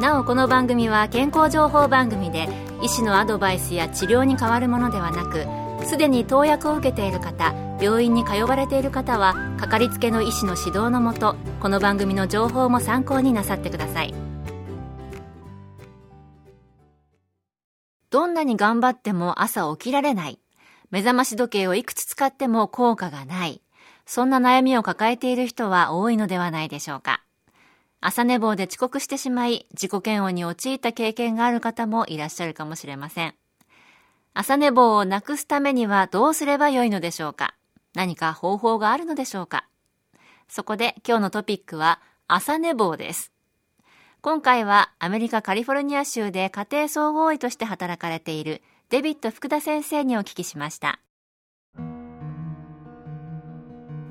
なおこの番組は健康情報番組で医師のアドバイスや治療に変わるものではなくすでに投薬を受けている方病院に通われている方はかかりつけの医師の指導のもとこの番組の情報も参考になさってください。どんなに頑張っても朝起きられない。目覚まし時計をいくつ使っても効果がない。そんな悩みを抱えている人は多いのではないでしょうか。朝寝坊で遅刻してしまい自己嫌悪に陥った経験がある方もいらっしゃるかもしれません。朝寝坊をなくすためにはどうすればよいのでしょうか？何か方法があるのでしょうか？そこで今日のトピックは朝寝坊です。今回はアメリカカリフォルニア州で家庭総合医として働かれているデビッド福田先生にお聞きしました。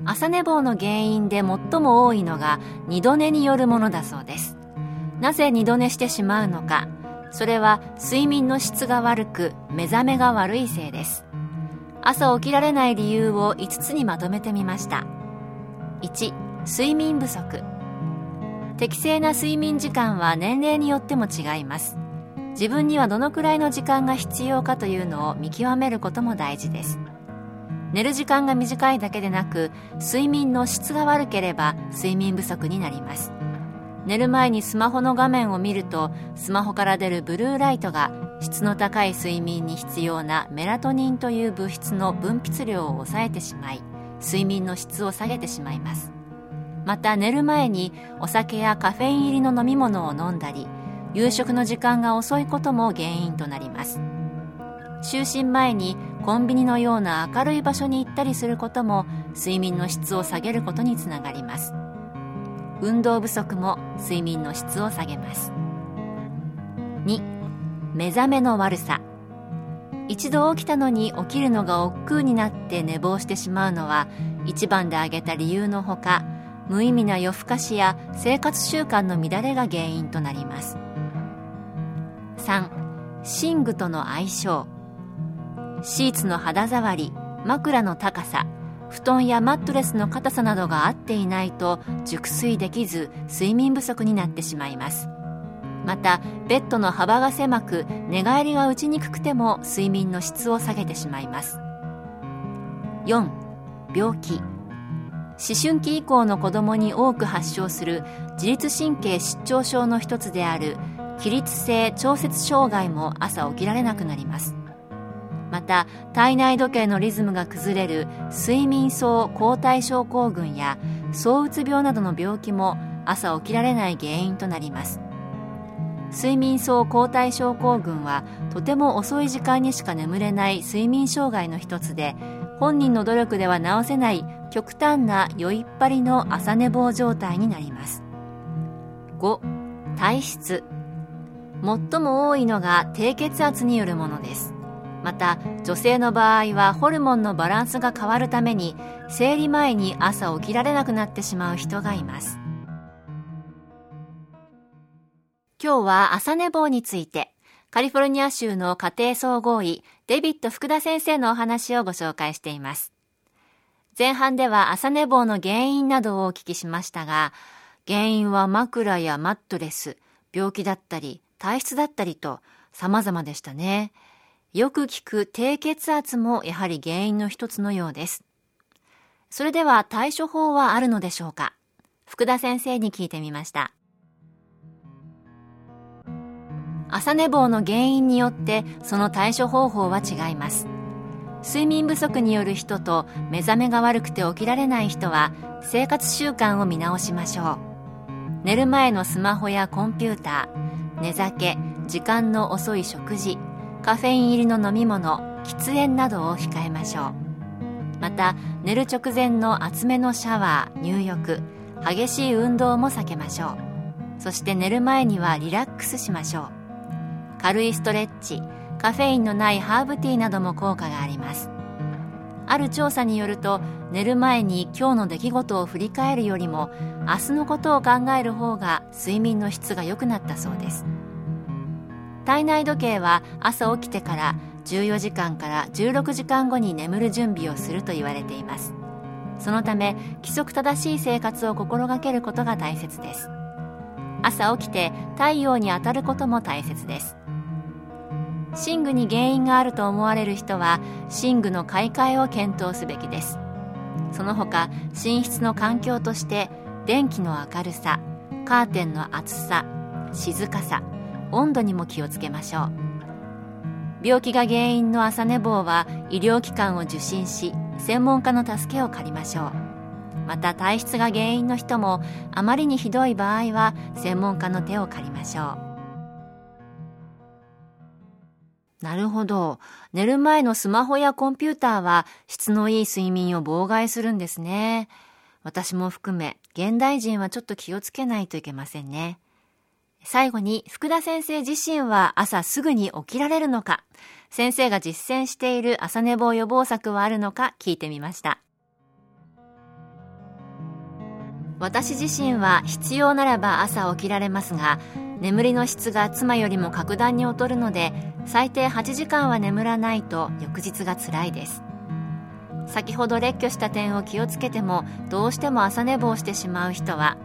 朝寝坊の原因で最も多いのが二度寝によるものだそうです。なぜ二度寝してしまうのか。それは睡眠の質が悪く目覚めが悪いせいです。朝起きられない理由を5つにまとめてみました。1睡眠不足。適正な睡眠時間は年齢によっても違います。自分にはどのくらいの時間が必要かというのを見極めることも大事です。寝る時間が短いだけでなく睡眠の質が悪ければ睡眠不足になります。寝る前にスマホの画面を見るとスマホから出るブルーライトが質の高い睡眠に必要なメラトニンという物質の分泌量を抑えてしまい睡眠の質を下げてしまいます。また寝る前にお酒やカフェイン入りの飲み物を飲んだり夕食の時間が遅いことも原因となります。就寝前にコンビニのような明るい場所に行ったりすることも睡眠の質を下げることにつながります。運動不足も睡眠の質を下げます。2目覚めの悪さ。一度起きたのに起きるのが億劫になって寝坊してしまうのは一番で挙げた理由のほか無意味な夜更かしや生活習慣の乱れが原因となります。3寝具との相性。シーツの肌触り枕の高さ布団やマットレスの硬さなどが合っていないと熟睡できず睡眠不足になってしまいます。またベッドの幅が狭く寝返りが打ちにくくても睡眠の質を下げてしまいます。4病気。思春期以降の子供に多く発症する自律神経失調症の一つである起立性調節障害も朝起きられなくなります。また体内時計のリズムが崩れる睡眠相後退症候群や躁うつ病などの病気も朝起きられない原因となります。睡眠相後退症候群はとても遅い時間にしか眠れない睡眠障害の一つで本人の努力では治せない極端な酔いっぱりの朝寝坊状態になります。5体質。最も多いのが低血圧によるものです。また女性の場合はホルモンのバランスが変わるために生理前に朝起きられなくなってしまう人がいます今日は朝寝坊についてカリフォルニア州の家庭総合医デビッド福田先生のお話をご紹介しています前半では朝寝坊の原因などをお聞きしましたが原因は枕やマットレス病気だったり体質だったりと様々でしたね。よく聞く低血圧もやはり原因の一つのようです。それでは対処法はあるのでしょうか？福田先生に聞いてみました。朝寝坊の原因によってその対処方法は違います。睡眠不足による人と目覚めが悪くて起きられない人は生活習慣を見直しましょう。寝る前のスマホやコンピューター、寝酒、時間の遅い食事、カフェイン入りの飲み物喫煙などを控えましょう。また寝る直前の厚めのシャワー入浴激しい運動も避けましょう。そして寝る前にはリラックスしましょう。軽いストレッチカフェインのないハーブティーなども効果があります。ある調査によると寝る前に今日の出来事を振り返るよりも明日のことを考える方が睡眠の質が良くなったそうです。体内時計は朝起きてから14時間から16時間後に眠る準備をすると言われています。そのため規則正しい生活を心がけることが大切です。朝起きて太陽に当たることも大切です。寝具に原因があると思われる人は寝具の買い替えを検討すべきです。その他寝室の環境として電気の明るさカーテンの厚さ静かさ温度にも気をつけましょう病気が原因の朝寝坊は医療機関を受診し専門家の助けを借りましょうまた体質が原因の人もあまりにひどい場合は専門家の手を借りましょうなるほど。寝る前のスマホやコンピューターは質のいい睡眠を妨害するんですね。私も含め、現代人はちょっと気をつけないといけませんね。最後に、福田先生自身は朝すぐに起きられるのか、先生が実践している朝寝坊予防策はあるのか聞いてみました。私自身は必要ならば朝起きられますが、眠りの質が妻よりも格段に劣るので最低8時間は眠らないと翌日が辛いです先ほど列挙した点を気をつけてもどうしても朝寝坊してしまう人は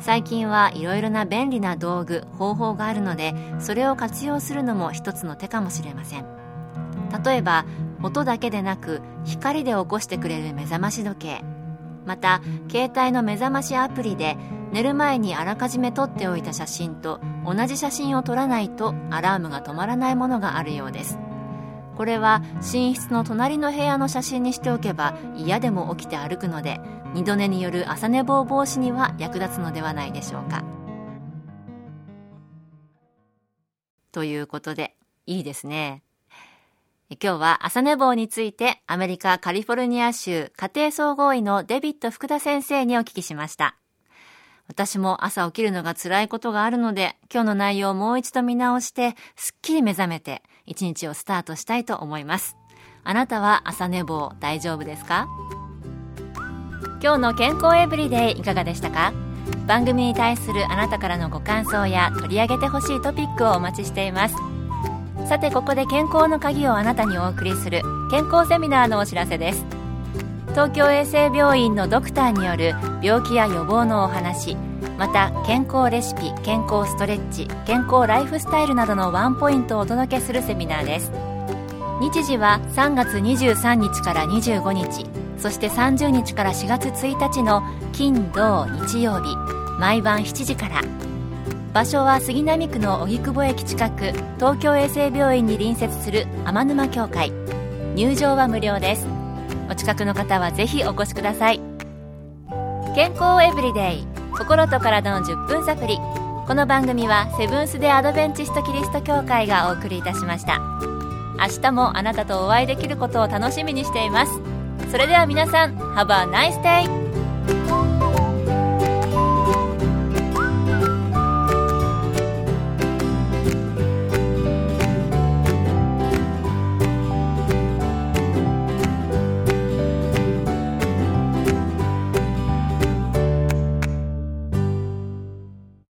最近はいろいろな便利な道具方法があるのでそれを活用するのも一つの手かもしれません。例えば音だけでなく光で起こしてくれる目覚まし時計。また携帯の目覚ましアプリで寝る前にあらかじめ撮っておいた写真と同じ写真を撮らないとアラームが止まらないものがあるようです。これは寝室の隣の部屋の写真にしておけば嫌でも起きて歩くので二度寝による朝寝坊防止には役立つのではないでしょうかということでいいですね今日は朝寝坊についてアメリカカリフォルニア州家庭総合医のデビッド福田先生にお聞きしました。私も朝起きるのが辛いことがあるので、今日の内容をもう一度見直して、すっきり目覚めて、一日をスタートしたいと思います。あなたは朝寝坊大丈夫ですか？今日の健康エブリデイいかがでしたか？番組に対するあなたからのご感想や取り上げてほしいトピックをお待ちしています。さてここで健康の鍵をあなたにお送りする健康セミナーのお知らせです東京衛生病院のドクターによる病気や予防のお話また健康レシピ健康ストレッチ健康ライフスタイルなどのワンポイントをお届けするセミナーです。日時は3月23日から25日そして30日から4月1日の金土日曜日毎晩7時から。場所は杉並区の荻窪駅近く東京衛生病院に隣接する天沼協会。入場は無料です。お近くの方はぜひお越しください。健康エブリデイ心と体の10分サプリこの番組はセブンス・デ・アドベンチスト・キリスト教会がお送りいたしました。明日もあなたとお会いできることを楽しみにしています。それでは皆さん Have a nice day!